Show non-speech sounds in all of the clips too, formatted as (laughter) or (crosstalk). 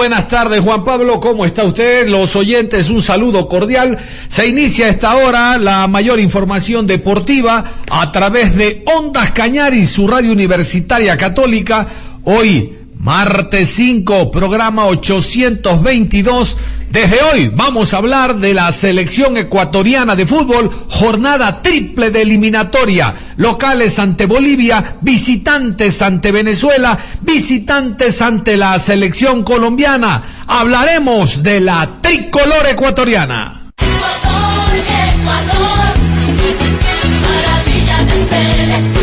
Buenas tardes, Juan Pablo. ¿Cómo está usted? Los oyentes, un saludo cordial. Se inicia esta hora la mayor información deportiva a través de Ondas Cañari, su radio universitaria católica. Hoy, martes 5, programa 822 desde hoy vamos a hablar de la selección ecuatoriana de fútbol, jornada triple de eliminatoria, locales ante Bolivia, visitantes ante Venezuela, visitantes ante la selección colombiana. Hablaremos de la tricolor ecuatoriana. maravilla de selección,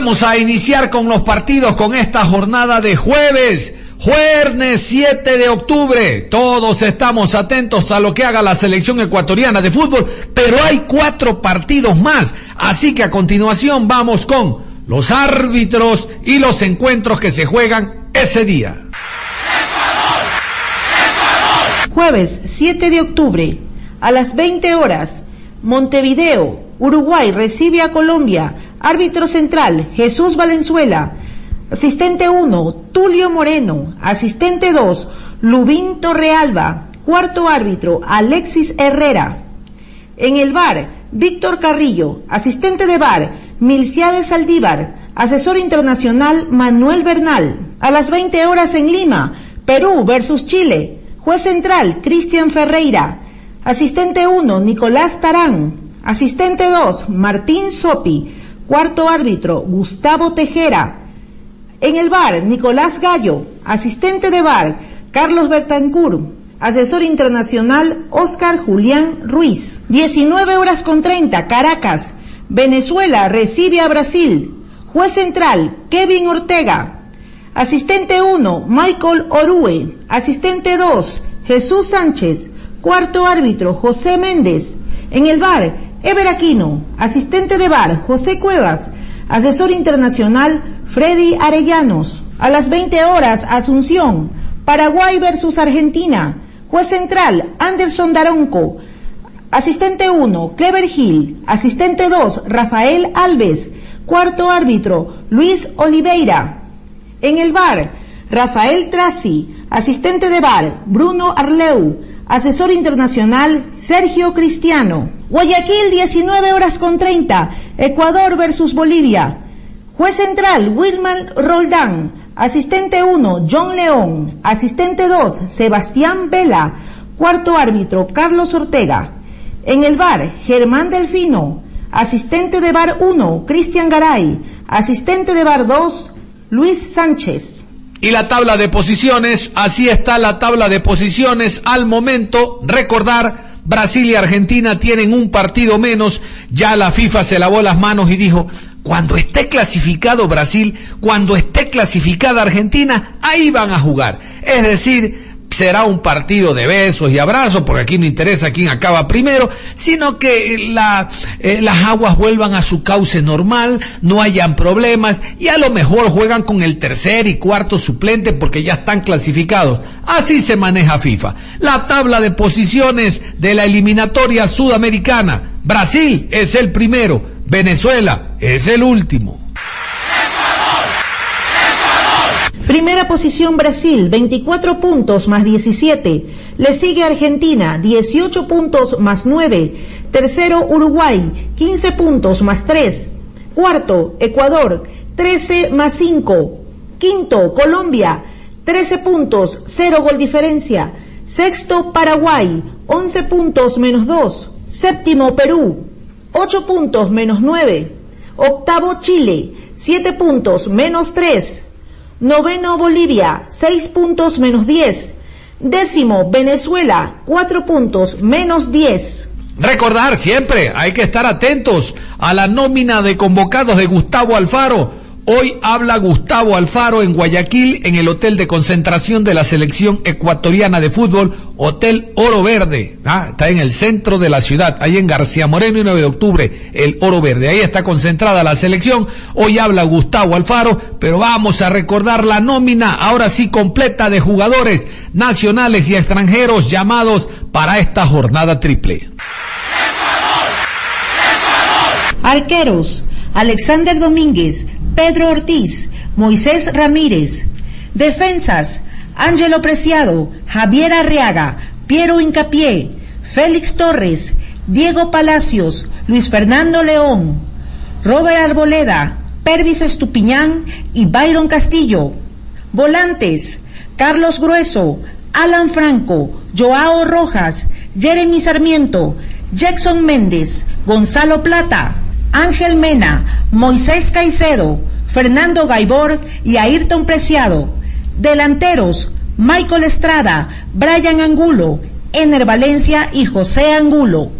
vamos a iniciar con los partidos con esta jornada de jueves. Jueves 7 de octubre. Todos estamos atentos a lo que haga la selección ecuatoriana de fútbol, pero hay cuatro partidos más. Así que a continuación vamos con los árbitros y los encuentros que se juegan ese día. Jueves 7 de octubre a las 20 horas. Montevideo, Uruguay recibe a Colombia. Árbitro central, Jesús Valenzuela. Asistente 1, Tulio Moreno. Asistente 2, Lubín Torrealba. Cuarto árbitro, Alexis Herrera. En el bar, Víctor Carrillo. Asistente de bar, Milciades Saldívar. Asesor internacional, Manuel Bernal. A las 20 horas en Lima, Perú versus Chile. Juez central, Cristian Ferreira. Asistente 1, Nicolás Tarán. Asistente 2, Martín Sopi. Cuarto árbitro, Gustavo Tejera. En el bar, Nicolás Gallo. Asistente de bar, Carlos Bertancur. Asesor internacional, Oscar Julián Ruiz. 19 horas con 30, Caracas. Venezuela recibe a Brasil. Juez central, Kevin Ortega. Asistente 1, Michael Orue. Asistente 2, Jesús Sánchez. Cuarto árbitro, José Méndez. En el bar, Ever Aquino. Asistente de bar, José Cuevas. Asesor internacional, Freddy Arellanos. A las 20 horas, Asunción. Paraguay versus Argentina. Juez central, Anderson Daronco. Asistente 1, Clever Hill. Asistente 2, Rafael Alves. Cuarto árbitro, Luis Oliveira. En el bar, Rafael Trasi. Asistente de bar, Bruno Arleu. Asesor internacional, Sergio Cristiano. Guayaquil, 19 horas con 30. Ecuador versus Bolivia. Juez central, Wilman Roldán. Asistente 1, John León. Asistente 2, Sebastián Vela. Cuarto árbitro, Carlos Ortega. En el bar, Germán Delfino. Asistente de bar 1, Cristian Garay. Asistente de bar 2, Luis Sánchez. Y la tabla de posiciones, así está la tabla de posiciones al momento. Recordar, Brasil y Argentina tienen un partido menos. Ya la FIFA se lavó las manos y dijo, cuando esté clasificado Brasil, cuando esté clasificada Argentina, ahí van a jugar. Es decir, será un partido de besos y abrazos, porque aquí no interesa quién acaba primero, sino que eh, las aguas vuelvan a su cauce normal, no hayan problemas y a lo mejor juegan con el tercer y cuarto suplente porque ya están clasificados. Así se maneja FIFA. La tabla de posiciones de la eliminatoria sudamericana. Brasil es el primero, Venezuela es el último. Primera posición Brasil, 24 puntos más 17. Le sigue Argentina, 18 puntos más 9. Tercero Uruguay, 15 puntos más 3. Cuarto Ecuador, 13 más 5. Quinto Colombia, 13 puntos, 0 gol diferencia. Sexto Paraguay, 11 puntos menos 2. Séptimo Perú, 8 puntos menos 9. Octavo Chile, 7 puntos menos 3. Noveno Bolivia, 6 puntos menos 10. Décimo Venezuela, 4 puntos menos 10. Recordar siempre, hay que estar atentos a la nómina de convocados de Gustavo Alfaro Hoy habla Gustavo Alfaro en Guayaquil, en el hotel de concentración de la selección ecuatoriana de fútbol, Hotel Oro Verde. Ah, está en el centro de la ciudad, ahí en García Moreno y 9 de octubre, el Oro Verde. Ahí está concentrada la selección. Hoy habla Gustavo Alfaro, pero vamos a recordar la nómina, ahora sí completa, de jugadores nacionales y extranjeros llamados para esta jornada triple. Arqueros, Alexander Domínguez, Pedro Ortiz, Moisés Ramírez. Defensas, Ángelo Preciado, Javier Arriaga, Piero Incapié, Félix Torres, Diego Palacios, Luis Fernando León, Robert Arboleda, Pervis Estupiñán y Byron Castillo. Volantes, Carlos Grueso, Alan Franco, Joao Rojas, Jeremy Sarmiento, Jackson Méndez, Gonzalo Plata, Ángel Mena, Moisés Caicedo, Fernando Gaibor y Ayrton Preciado. Delanteros, Michael Estrada, Brian Angulo, Ener Valencia y José Angulo.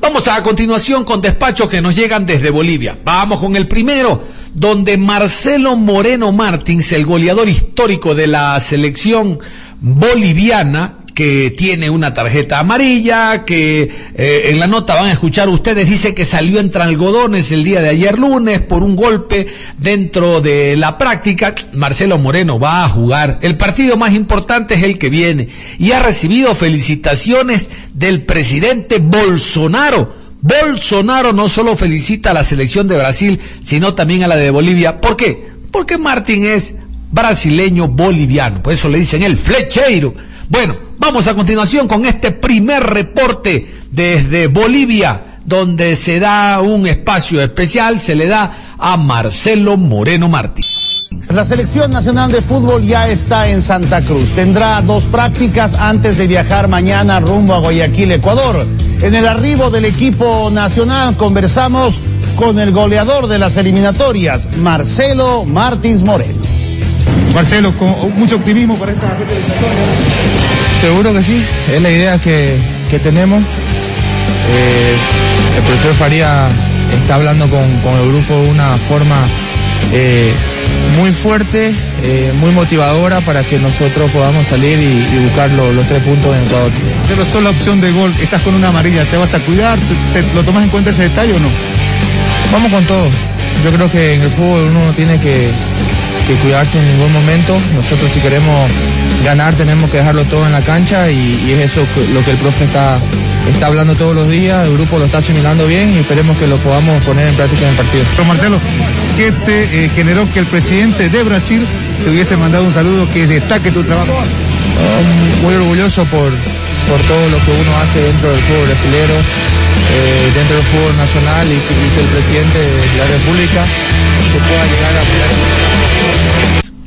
Vamos a, continuación con despachos que nos llegan desde Bolivia. Vamos con el primero, donde Marcelo Moreno Martins, el goleador histórico de la selección boliviana, que tiene una tarjeta amarilla, que eh, en la nota van a escuchar ustedes, dice que salió entre algodones el día de ayer lunes por un golpe dentro de la práctica. Marcelo Moreno va a jugar. El partido más importante es el que viene y ha recibido felicitaciones del presidente Bolsonaro. Bolsonaro no solo felicita a la selección de Brasil, sino también a la de Bolivia. ¿Por qué? Porque Martín es brasileño boliviano. Por eso le dicen el flecheiro. Bueno, vamos a continuación con este primer reporte desde Bolivia, donde se da un espacio especial, se le da a Marcelo Moreno Martí. La selección nacional de fútbol ya está en Santa Cruz. Tendrá dos prácticas antes de viajar mañana rumbo a Guayaquil, Ecuador. En el arribo del equipo nacional conversamos con el goleador de las eliminatorias, Marcelo Martins Moreno. Marcelo, con mucho optimismo para esta Seguro que sí, es la idea que, tenemos. Eh, el profesor Faría está hablando con, el grupo de una forma eh, muy fuerte, eh, muy motivadora para que nosotros podamos salir y, buscar los tres puntos en Ecuador. Pero solo la opción de gol, estás con una amarilla, ¿te vas a cuidar? ¿Lo tomas en cuenta ese detalle o no? Vamos con todo. Yo creo que en el fútbol uno tiene que, que cuidarse en ningún momento. Nosotros si queremos ganar tenemos que dejarlo todo en la cancha y, es eso lo que el profe está, está hablando todos los días, el grupo lo está asimilando bien y esperemos que lo podamos poner en práctica en el partido. Pero Marcelo, ¿qué te eh, generó que el presidente de Brasil te hubiese mandado un saludo que destaque tu trabajo? muy orgulloso por, por todo lo que uno hace dentro del fútbol brasileño eh, dentro del fútbol nacional y, y que el presidente de la República que pueda llegar a.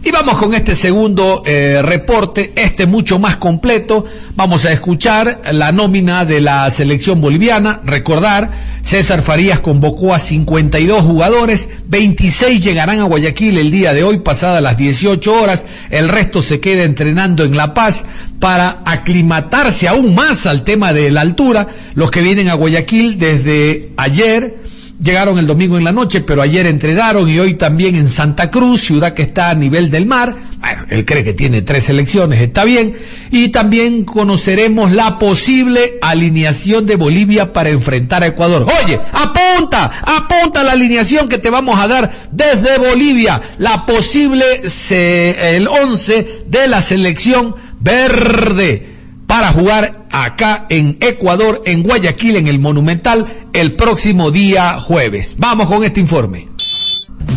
Y vamos con este segundo eh, reporte, este mucho más completo. Vamos a escuchar la nómina de la selección boliviana. Recordar, César Farías convocó a 52 jugadores, 26 llegarán a Guayaquil el día de hoy, pasadas las 18 horas. El resto se queda entrenando en La Paz para aclimatarse aún más al tema de la altura. Los que vienen a Guayaquil desde ayer, Llegaron el domingo en la noche, pero ayer entrenaron y hoy también en Santa Cruz, ciudad que está a nivel del mar. Bueno, él cree que tiene tres elecciones, está bien. Y también conoceremos la posible alineación de Bolivia para enfrentar a Ecuador. Oye, apunta, apunta la alineación que te vamos a dar desde Bolivia. La posible, el 11 de la selección verde para jugar acá en Ecuador, en Guayaquil, en el Monumental, el próximo día jueves. Vamos con este informe.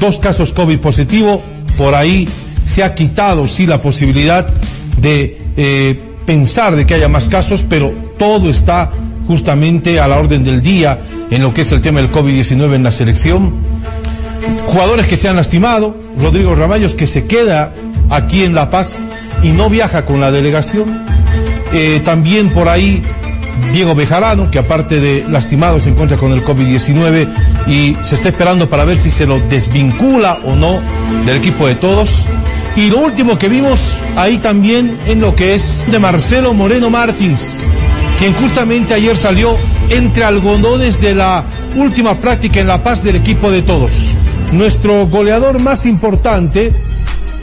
Dos casos COVID positivo, por ahí se ha quitado, sí, la posibilidad de eh, pensar de que haya más casos, pero todo está justamente a la orden del día en lo que es el tema del COVID-19 en la selección. Jugadores que se han lastimado, Rodrigo Ramallos que se queda aquí en La Paz y no viaja con la delegación. Eh, también por ahí Diego Bejarano, que aparte de lastimado se encuentra con el COVID-19 y se está esperando para ver si se lo desvincula o no del equipo de todos. Y lo último que vimos ahí también en lo que es de Marcelo Moreno Martins, quien justamente ayer salió entre algodones de la última práctica en La Paz del equipo de todos. Nuestro goleador más importante,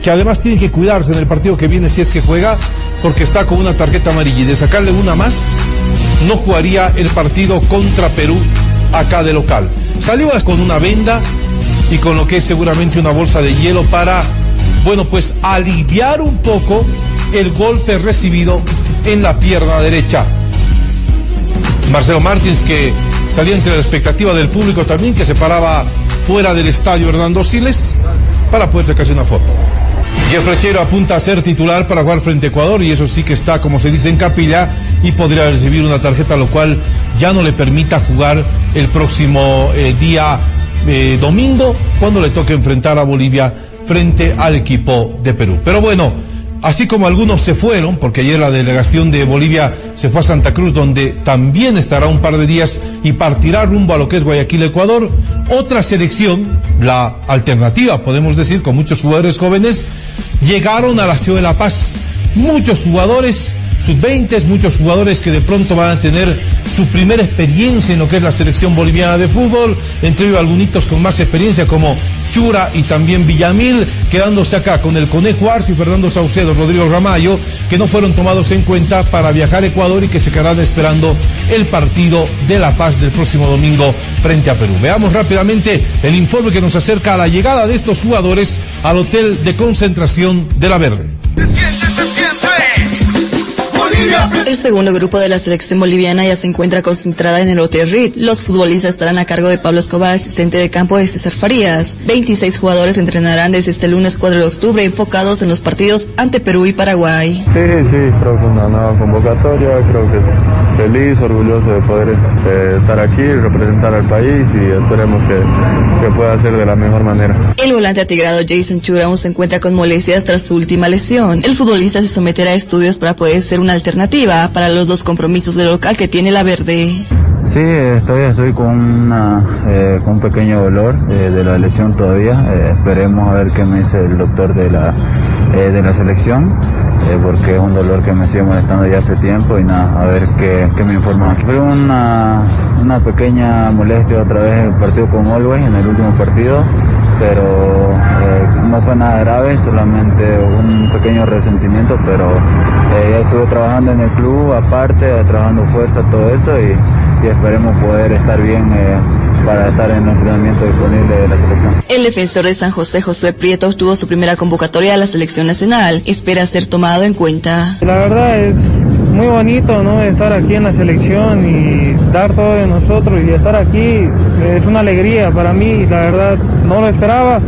que además tiene que cuidarse en el partido que viene si es que juega, porque está con una tarjeta amarilla y de sacarle una más, no jugaría el partido contra Perú acá de local. Salió con una venda y con lo que es seguramente una bolsa de hielo para, bueno, pues aliviar un poco el golpe recibido en la pierna derecha. Marcelo Martins que salía entre la expectativa del público también, que se paraba fuera del estadio Hernando Siles para poder sacarse una foto. Jeff Flechero apunta a ser titular para jugar frente a Ecuador y eso sí que está, como se dice, en capilla y podría recibir una tarjeta, lo cual ya no le permita jugar el próximo eh, día eh, domingo cuando le toque enfrentar a Bolivia frente al equipo de Perú. Pero bueno, así como algunos se fueron, porque ayer la delegación de Bolivia se fue a Santa Cruz, donde también estará un par de días y partirá rumbo a lo que es Guayaquil, Ecuador, otra selección, la alternativa, podemos decir, con muchos jugadores jóvenes, llegaron a la ciudad de La Paz. Muchos jugadores sub-20, muchos jugadores que de pronto van a tener su primera experiencia en lo que es la selección boliviana de fútbol, entre ellos algunos con más experiencia como Chura y también Villamil, quedándose acá con el Conejo Arce Fernando Saucedo, Rodrigo Ramayo, que no fueron tomados en cuenta para viajar a Ecuador y que se quedarán esperando el partido de La Paz del próximo domingo frente a Perú. Veamos rápidamente el informe que nos acerca a la llegada de estos jugadores al hotel de concentración de La Verde. El segundo grupo de la selección boliviana ya se encuentra concentrada en el Hotel Reed. Los futbolistas estarán a cargo de Pablo Escobar, asistente de campo de César Farías. 26 jugadores entrenarán desde este lunes 4 de octubre enfocados en los partidos ante Perú y Paraguay. Sí, sí, creo una nueva convocatoria, creo que feliz, orgulloso de poder eh, estar aquí, representar al país y esperemos que, que pueda ser de la mejor manera. El volante atigrado Jason Chura aún se encuentra con molestias tras su última lesión. El futbolista se someterá a estudios para poder ser una alternativa para los dos compromisos de local que tiene la verde. Sí, estoy, estoy con, una, eh, con un pequeño dolor eh, de la lesión todavía. Eh, esperemos a ver qué me dice el doctor de la, de la selección, porque es un dolor que me sigue molestando ya hace tiempo y nada, a ver qué, me informa. Fue una, una pequeña molestia otra vez en el partido con Always, en el último partido pero eh, no fue nada grave, solamente un pequeño resentimiento, pero eh, ya estuve trabajando en el club aparte, trabajando fuerza, todo eso y, y esperemos poder estar bien. Para estar en el entrenamiento disponible de la selección. El defensor de San José, José Prieto, obtuvo su primera convocatoria a la selección nacional. Espera ser tomado en cuenta. La verdad es muy bonito ¿no? estar aquí en la selección y dar todo de nosotros y estar aquí es una alegría para mí, la verdad no lo esperaba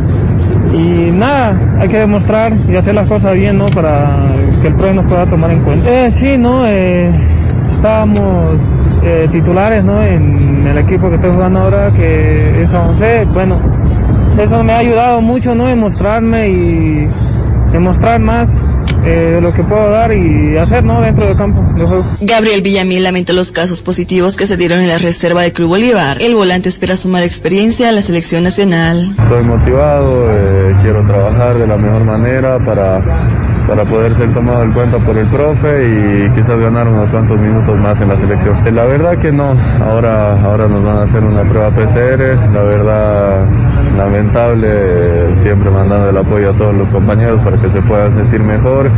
y nada, hay que demostrar y hacer las cosas bien ¿no? para que el PRO nos pueda tomar en cuenta. Eh, sí, ¿no? Eh, estábamos eh, titulares ¿no? en el equipo que estoy jugando ahora, que es San José. Bueno, eso me ha ayudado mucho ¿no? en mostrarme y demostrar más eh, lo que puedo dar y hacer ¿no? dentro del campo de juego. Gabriel Villamil lamentó los casos positivos que se dieron en la reserva del Club Bolívar. El volante espera sumar experiencia a la selección nacional. Estoy motivado, eh, quiero trabajar de la mejor manera para, para poder ser tomado en cuenta por el profe y quizás ganar unos cuantos minutos más en la selección. Eh, La verdad que no, ahora, ahora nos van a hacer una prueba PCR, la verdad lamentable, siempre mandando el apoyo a todos los compañeros para que se puedan sentir mejor,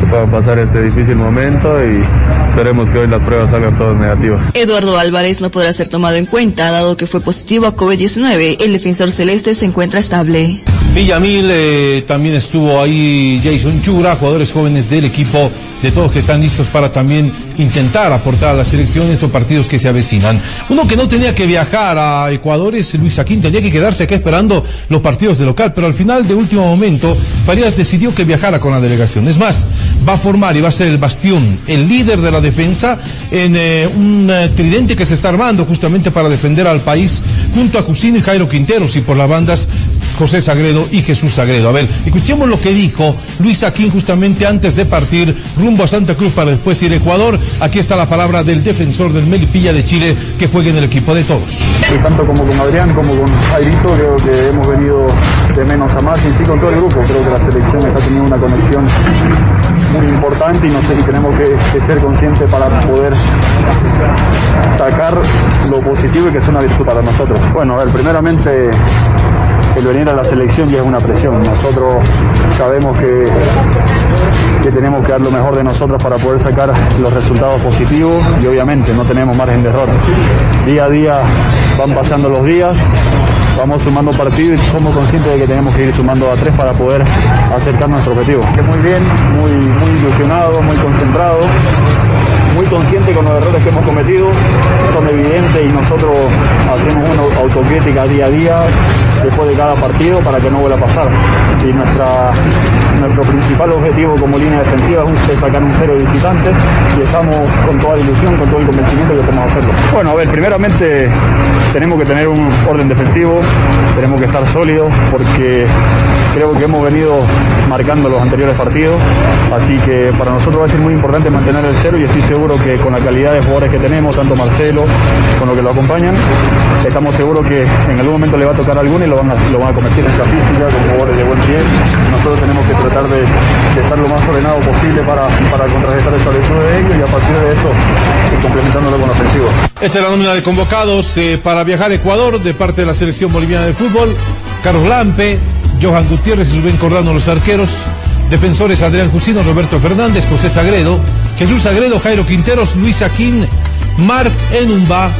que puedan pasar este difícil momento y esperemos que hoy las pruebas salgan todas negativas. Eduardo Álvarez no podrá ser tomado en cuenta dado que fue positivo a COVID-19. El defensor celeste se encuentra estable. Villamil, eh, también estuvo ahí Jason Chura, jugadores jóvenes del equipo de todos que están listos para también intentar aportar a la selección en estos partidos que se avecinan. Uno que no tenía que viajar a Ecuador es Luis Aquín, tenía que quedarse acá esperando los partidos de local, pero al final de último momento Farías decidió que viajara con la delegación. Es más, va a formar y va a ser el bastión, el líder de la defensa en eh, un eh, tridente que se está armando justamente para defender al país junto a Cusino y Jairo Quinteros y por las bandas José Sagredo y Jesús Sagredo. A ver, escuchemos lo que dijo Luis Aquín justamente antes de partir rumbo a Santa Cruz para después ir a Ecuador. Aquí está la palabra del defensor del Melipilla de Chile que juega en el equipo de todos. Y tanto como con Adrián como con Jairito creo que hemos venido de menos a más y sí con todo el grupo. Creo que la selección está teniendo una conexión muy importante y no sé si tenemos que, que ser conscientes para poder sacar lo positivo y que es una virtud para nosotros. Bueno, a ver, primeramente el venir a la selección ya es una presión. Nosotros sabemos que, que tenemos que dar lo mejor de nosotros para poder sacar los resultados positivos y obviamente no tenemos margen de error. Día a día van pasando los días, vamos sumando partidos y somos conscientes de que tenemos que ir sumando a tres para poder acercar nuestro objetivo. Muy bien, muy, muy ilusionado, muy concentrado, muy consciente con los errores que hemos cometido, son evidentes y nosotros hacemos una autocrítica día a día después de cada partido para que no vuelva a pasar. Y nuestra, nuestro principal objetivo como línea defensiva es sacar un cero de visitantes y estamos con toda la ilusión, con todo el convencimiento de que podemos hacerlo. Bueno, a ver, primeramente tenemos que tener un orden defensivo, tenemos que estar sólidos porque creo que hemos venido marcando los anteriores partidos, así que para nosotros va a ser muy importante mantener el cero y estoy seguro que con la calidad de jugadores que tenemos, tanto Marcelo con los que lo acompañan, estamos seguros que en algún momento le va a tocar a alguno y lo van a, lo van a convertir en esa física con jugadores de buen pie. Nosotros tenemos que tratar de, estar lo más ordenado posible para, para contrarrestar esa virtud de ellos y a partir de eso complementándolo con ofensivo. Esta es la nómina de convocados eh, para viajar a Ecuador de parte de la selección boliviana de fútbol. Carlos Lampe, Johan Gutiérrez y Rubén Cordano los arqueros. Defensores Adrián Jusino, Roberto Fernández, José Sagredo, Jesús Sagredo, Jairo Quinteros, Luis Aquín, Marc Enumba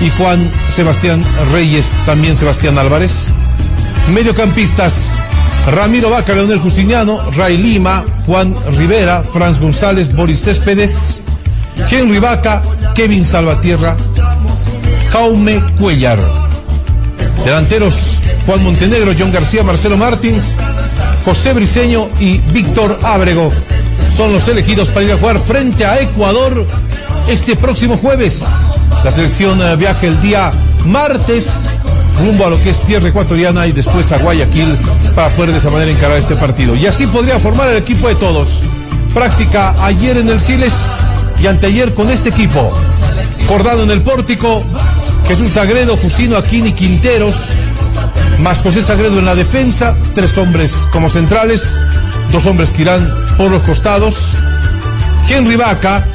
y Juan Sebastián Reyes, también Sebastián Álvarez. Mediocampistas, Ramiro Vaca, Leonel Justiniano, Ray Lima, Juan Rivera, Franz González, Boris Céspedes, Henry Vaca, Kevin Salvatierra, Jaume Cuellar. Delanteros, Juan Montenegro, John García, Marcelo Martins, José Briceño y Víctor Ábrego. Son los elegidos para ir a jugar frente a Ecuador este próximo jueves. La selección eh, viaja el día martes rumbo a lo que es tierra ecuatoriana y después a Guayaquil para poder de esa manera encarar este partido. Y así podría formar el equipo de todos. Práctica ayer en el Siles y anteayer con este equipo. Cordado en el pórtico, Jesús Sagredo, Jusino Aquini Quinteros, más José Sagredo en la defensa, tres hombres como centrales, dos hombres que irán por los costados. Henry Vaca,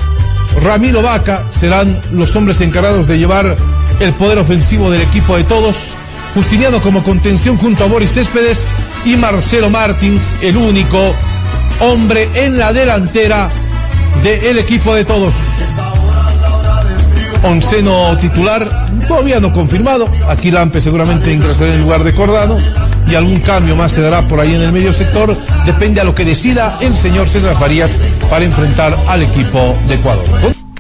Ramiro Vaca serán los hombres encargados de llevar el poder ofensivo del equipo de todos. Justiniano como contención junto a Boris Céspedes y Marcelo Martins, el único hombre en la delantera del equipo de todos. Onceno titular, todavía no confirmado. Aquí Lampe seguramente ingresará en el lugar de Cordano y algún cambio más se dará por ahí en el medio sector. Depende a lo que decida el señor César Farías para enfrentar al equipo de Ecuador.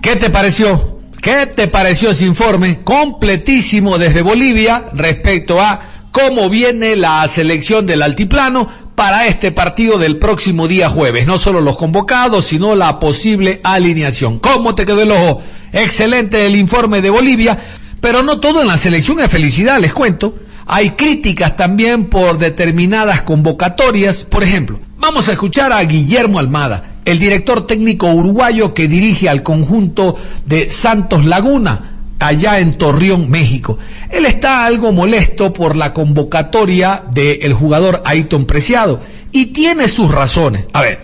¿Qué te pareció? ¿Qué te pareció ese informe completísimo desde Bolivia respecto a cómo viene la selección del altiplano para este partido del próximo día jueves? No solo los convocados, sino la posible alineación. ¿Cómo te quedó el ojo? Excelente el informe de Bolivia, pero no todo en la selección es felicidad, les cuento. Hay críticas también por determinadas convocatorias. Por ejemplo, vamos a escuchar a Guillermo Almada, el director técnico uruguayo que dirige al conjunto de Santos Laguna, allá en Torreón, México. Él está algo molesto por la convocatoria del jugador Ayton Preciado y tiene sus razones. A ver,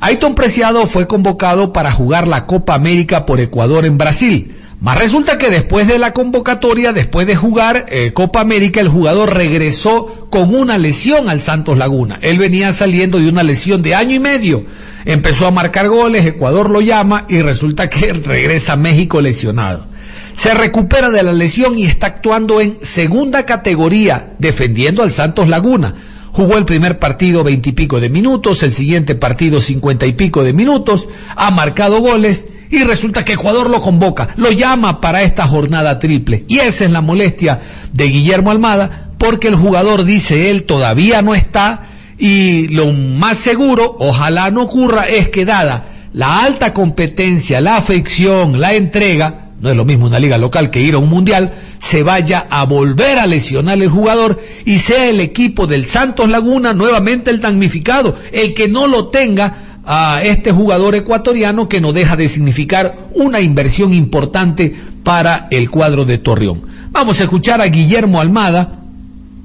Ayton Preciado fue convocado para jugar la Copa América por Ecuador en Brasil. Más resulta que después de la convocatoria, después de jugar eh, Copa América, el jugador regresó con una lesión al Santos Laguna. Él venía saliendo de una lesión de año y medio. Empezó a marcar goles, Ecuador lo llama y resulta que (laughs) regresa a México lesionado. Se recupera de la lesión y está actuando en segunda categoría, defendiendo al Santos Laguna. Jugó el primer partido veintipico de minutos, el siguiente partido cincuenta y pico de minutos, ha marcado goles y resulta que Ecuador lo convoca, lo llama para esta jornada triple. Y esa es la molestia de Guillermo Almada, porque el jugador dice él todavía no está y lo más seguro, ojalá no ocurra, es que dada la alta competencia, la afección, la entrega, no es lo mismo una liga local que ir a un mundial, se vaya a volver a lesionar el jugador y sea el equipo del Santos Laguna nuevamente el damnificado, el que no lo tenga a este jugador ecuatoriano que no deja de significar una inversión importante para el cuadro de Torreón. Vamos a escuchar a Guillermo Almada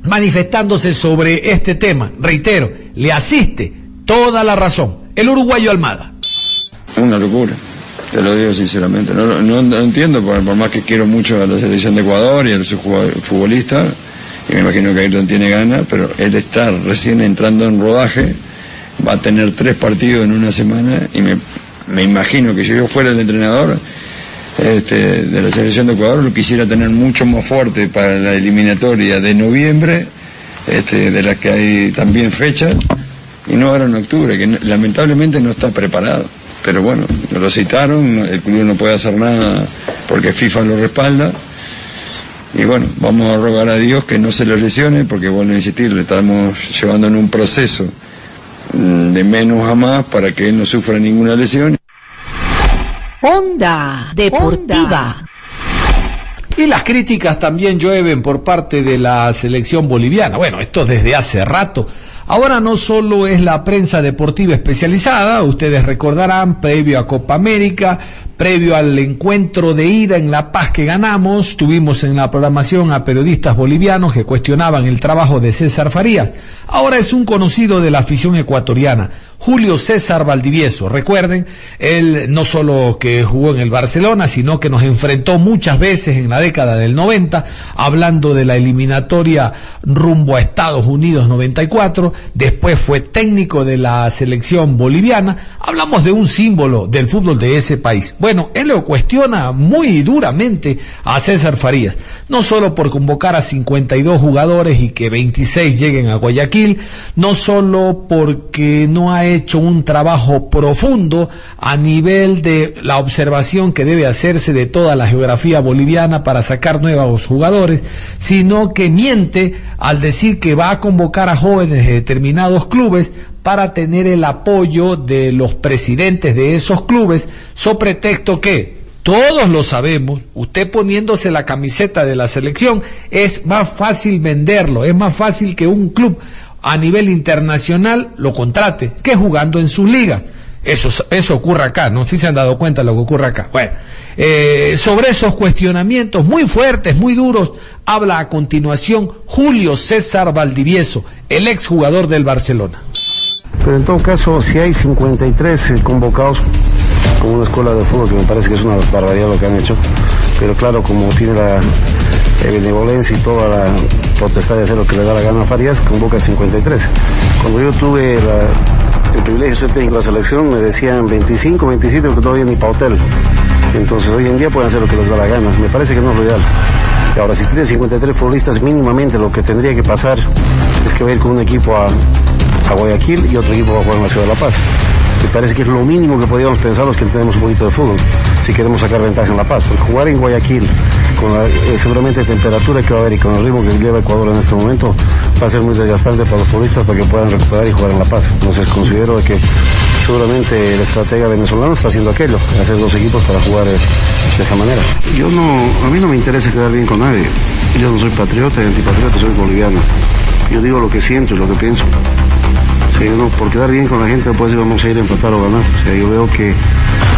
manifestándose sobre este tema. Reitero, le asiste toda la razón. El uruguayo Almada. Una locura te lo digo sinceramente. No, no, entiendo, por, más que quiero mucho a la selección de Ecuador y a los futbolistas, y me imagino que Ayrton tiene ganas, pero él está recién entrando en rodaje, va a tener tres partidos en una semana, y me, me imagino que si yo fuera el entrenador este, de la selección de Ecuador, lo quisiera tener mucho más fuerte para la eliminatoria de noviembre, este, de la que hay también fechas, y no ahora en octubre, que lamentablemente no está preparado pero bueno, lo citaron, el club no puede hacer nada porque FIFA lo respalda. Y bueno, vamos a rogar a Dios que no se lo lesione, porque bueno, insistir, le estamos llevando en un proceso mm, de menos a más para que él no sufra ninguna lesión. Onda Deportiva. Y las críticas también llueven por parte de la selección boliviana. Bueno, esto desde hace rato. Ahora no solo es la prensa deportiva especializada, ustedes recordarán, previo a Copa América, previo al encuentro de ida en La Paz que ganamos, tuvimos en la programación a periodistas bolivianos que cuestionaban el trabajo de César Farías. Ahora es un conocido de la afición ecuatoriana. Julio César Valdivieso. Recuerden, él no solo que jugó en el Barcelona, sino que nos enfrentó muchas veces en la década del 90, hablando de la eliminatoria rumbo a Estados Unidos 94, después fue técnico de la selección boliviana, hablamos de un símbolo del fútbol de ese país. Bueno, él lo cuestiona muy duramente a César Farías, no solo por convocar a 52 jugadores y que 26 lleguen a Guayaquil, no solo porque no hay hecho un trabajo profundo a nivel de la observación que debe hacerse de toda la geografía boliviana para sacar nuevos jugadores, sino que miente al decir que va a convocar a jóvenes de determinados clubes para tener el apoyo de los presidentes de esos clubes, so pretexto que todos lo sabemos, usted poniéndose la camiseta de la selección, es más fácil venderlo, es más fácil que un club a nivel internacional lo contrate que jugando en sus ligas. Eso, eso ocurre acá, ¿no? Si se han dado cuenta de lo que ocurre acá. Bueno, eh, sobre esos cuestionamientos muy fuertes, muy duros, habla a continuación Julio César Valdivieso, el exjugador del Barcelona. Pero en todo caso, si hay 53 eh, convocados como una escuela de fútbol, que me parece que es una barbaridad lo que han hecho, pero claro, como tiene la benevolencia y toda la potestad de hacer lo que le da la gana a Farías, convoca 53. Cuando yo tuve el privilegio de ser técnico la selección, me decían 25, 27, porque todavía ni para hotel. Entonces hoy en día pueden hacer lo que les da la gana. Me parece que no es lo ideal. Ahora, si tiene 53 futbolistas, mínimamente lo que tendría que pasar es que va a ir con un equipo a, a Guayaquil y otro equipo va a jugar en la ciudad de La Paz. Me parece que es lo mínimo que podríamos pensar los que tenemos un poquito de fútbol, si queremos sacar ventaja en La Paz. Porque jugar en Guayaquil, con la eh, seguramente temperatura que va a haber y con el ritmo que lleva Ecuador en este momento, va a ser muy desgastante para los futbolistas para que puedan recuperar y jugar en La Paz. Entonces considero que seguramente el estratega venezolano está haciendo aquello, hacer dos equipos para jugar eh, de esa manera. Yo no, a mí no me interesa quedar bien con nadie. Yo no soy patriota, antipatriota, soy boliviano. Yo digo lo que siento y lo que pienso. Por quedar bien con la gente, pues vamos a ir a empatar o ganar. O sea, yo veo que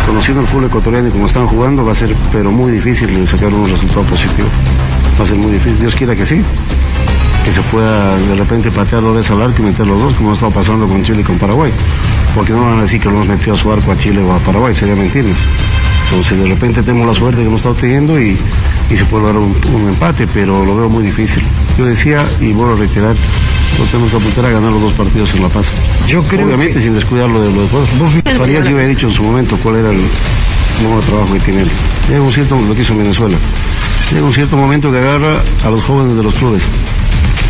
conociendo el fútbol ecuatoriano y como están jugando, va a ser pero muy difícil sacar un resultado positivo. Va a ser muy difícil. Dios quiera que sí. Que se pueda de repente patear los al arco y meter los dos, como ha estado pasando con Chile y con Paraguay. Porque no van a decir que lo hemos metido a su arco a Chile o a Paraguay, sería mentira. Entonces de repente tenemos la suerte que hemos estado teniendo y, y se puede dar un, un empate, pero lo veo muy difícil. Yo decía, y vuelvo a reiterar, lo tenemos que apuntar a ganar los dos partidos en La Paz. Yo creo Obviamente sin descuidar lo de lo de juego. Farías yo había dicho en su momento cuál era el modo de trabajo que tiene él. Llega un cierto, lo que hizo en Venezuela. Llega un cierto momento que agarra a los jóvenes de los clubes